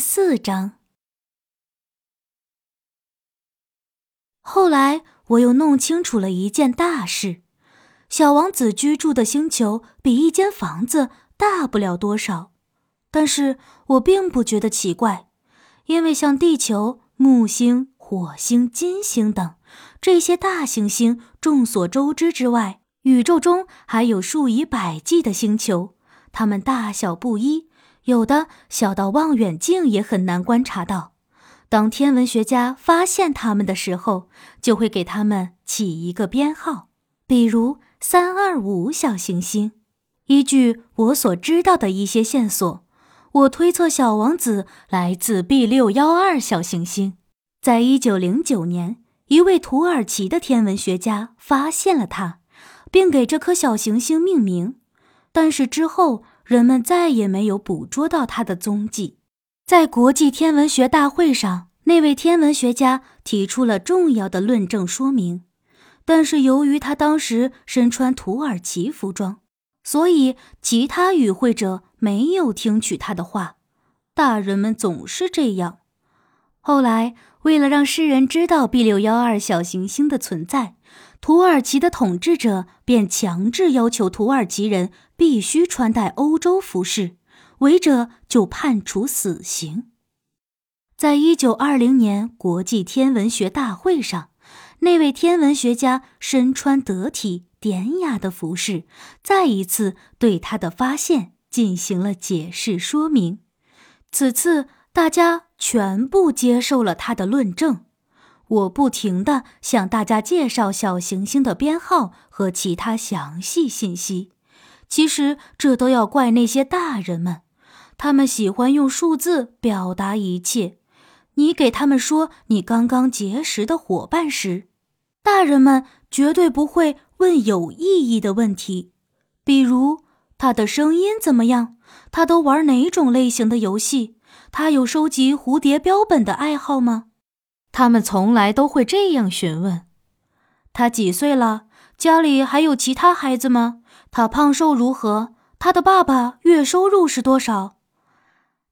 四章。后来，我又弄清楚了一件大事：小王子居住的星球比一间房子大不了多少。但是我并不觉得奇怪，因为像地球、木星、火星、金星等这些大行星，众所周知之外，宇宙中还有数以百计的星球，它们大小不一。有的小到望远镜也很难观察到。当天文学家发现它们的时候，就会给它们起一个编号，比如三二五小行星。依据我所知道的一些线索，我推测小王子来自 B 六幺二小行星。在一九零九年，一位土耳其的天文学家发现了它，并给这颗小行星命名。但是之后，人们再也没有捕捉到它的踪迹。在国际天文学大会上，那位天文学家提出了重要的论证说明，但是由于他当时身穿土耳其服装，所以其他与会者没有听取他的话。大人们总是这样。后来，为了让世人知道 B 六幺二小行星的存在，土耳其的统治者便强制要求土耳其人。必须穿戴欧洲服饰，违者就判处死刑。在一九二零年国际天文学大会上，那位天文学家身穿得体典雅的服饰，再一次对他的发现进行了解释说明。此次大家全部接受了他的论证。我不停地向大家介绍小行星的编号和其他详细信息。其实这都要怪那些大人们，他们喜欢用数字表达一切。你给他们说你刚刚结识的伙伴时，大人们绝对不会问有意义的问题，比如他的声音怎么样，他都玩哪种类型的游戏，他有收集蝴蝶标本的爱好吗？他们从来都会这样询问：他几岁了？家里还有其他孩子吗？他胖瘦如何？他的爸爸月收入是多少？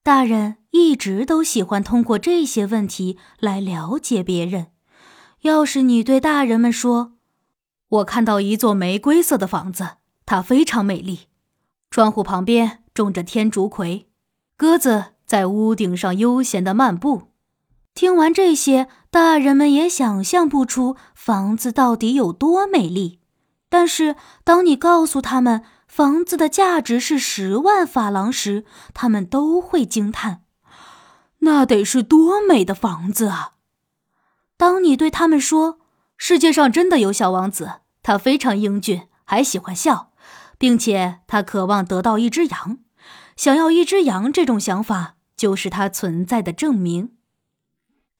大人一直都喜欢通过这些问题来了解别人。要是你对大人们说：“我看到一座玫瑰色的房子，它非常美丽，窗户旁边种着天竺葵，鸽子在屋顶上悠闲地漫步。”听完这些，大人们也想象不出房子到底有多美丽。但是，当你告诉他们房子的价值是十万法郎时，他们都会惊叹：“那得是多美的房子啊！”当你对他们说：“世界上真的有小王子，他非常英俊，还喜欢笑，并且他渴望得到一只羊，想要一只羊。”这种想法就是他存在的证明。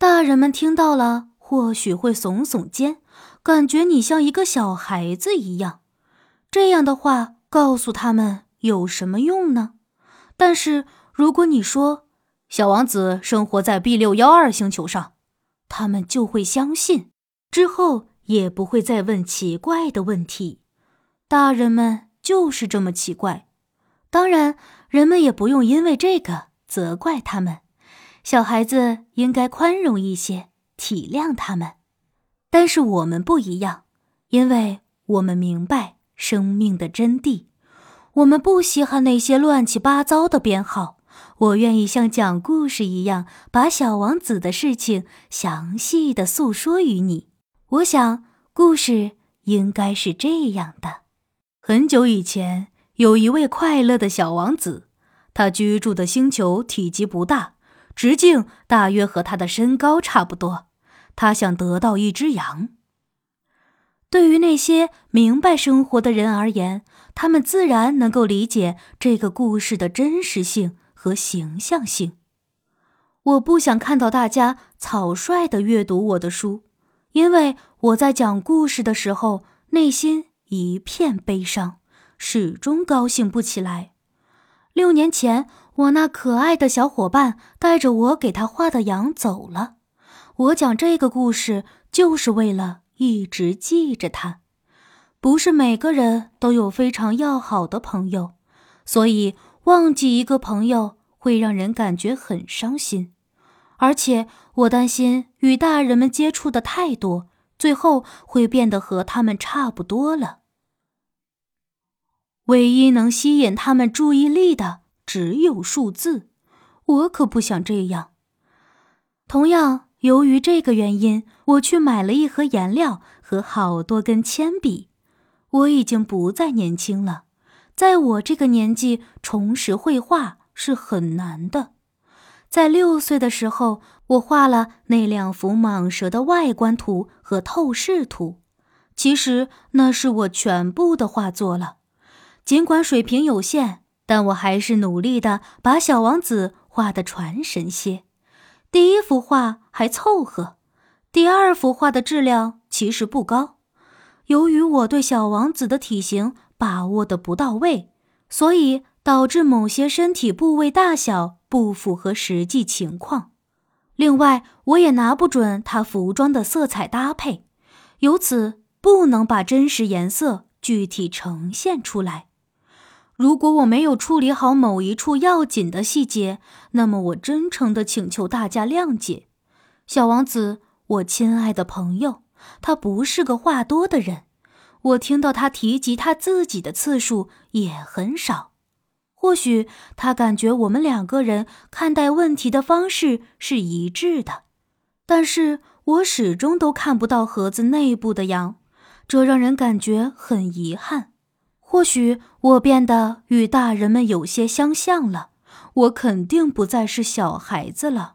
大人们听到了，或许会耸耸肩。感觉你像一个小孩子一样，这样的话告诉他们有什么用呢？但是如果你说小王子生活在 B 六幺二星球上，他们就会相信，之后也不会再问奇怪的问题。大人们就是这么奇怪，当然人们也不用因为这个责怪他们，小孩子应该宽容一些，体谅他们。但是我们不一样，因为我们明白生命的真谛。我们不稀罕那些乱七八糟的编号。我愿意像讲故事一样，把小王子的事情详细的诉说于你。我想，故事应该是这样的：很久以前，有一位快乐的小王子，他居住的星球体积不大，直径大约和他的身高差不多。他想得到一只羊。对于那些明白生活的人而言，他们自然能够理解这个故事的真实性和形象性。我不想看到大家草率的阅读我的书，因为我在讲故事的时候内心一片悲伤，始终高兴不起来。六年前，我那可爱的小伙伴带着我给他画的羊走了。我讲这个故事，就是为了一直记着他。不是每个人都有非常要好的朋友，所以忘记一个朋友会让人感觉很伤心，而且我担心与大人们接触的太多，最后会变得和他们差不多了。唯一能吸引他们注意力的只有数字，我可不想这样。同样，由于这个原因，我去买了一盒颜料和好多根铅笔。我已经不再年轻了，在我这个年纪重拾绘画是很难的。在六岁的时候，我画了那两幅蟒蛇的外观图和透视图，其实那是我全部的画作了。尽管水平有限，但我还是努力的把小王子画得传神些。第一幅画还凑合，第二幅画的质量其实不高。由于我对小王子的体型把握的不到位，所以导致某些身体部位大小不符合实际情况。另外，我也拿不准他服装的色彩搭配，由此不能把真实颜色具体呈现出来。如果我没有处理好某一处要紧的细节，那么我真诚的请求大家谅解。小王子，我亲爱的朋友，他不是个话多的人。我听到他提及他自己的次数也很少。或许他感觉我们两个人看待问题的方式是一致的，但是我始终都看不到盒子内部的羊，这让人感觉很遗憾。或许我变得与大人们有些相像了，我肯定不再是小孩子了。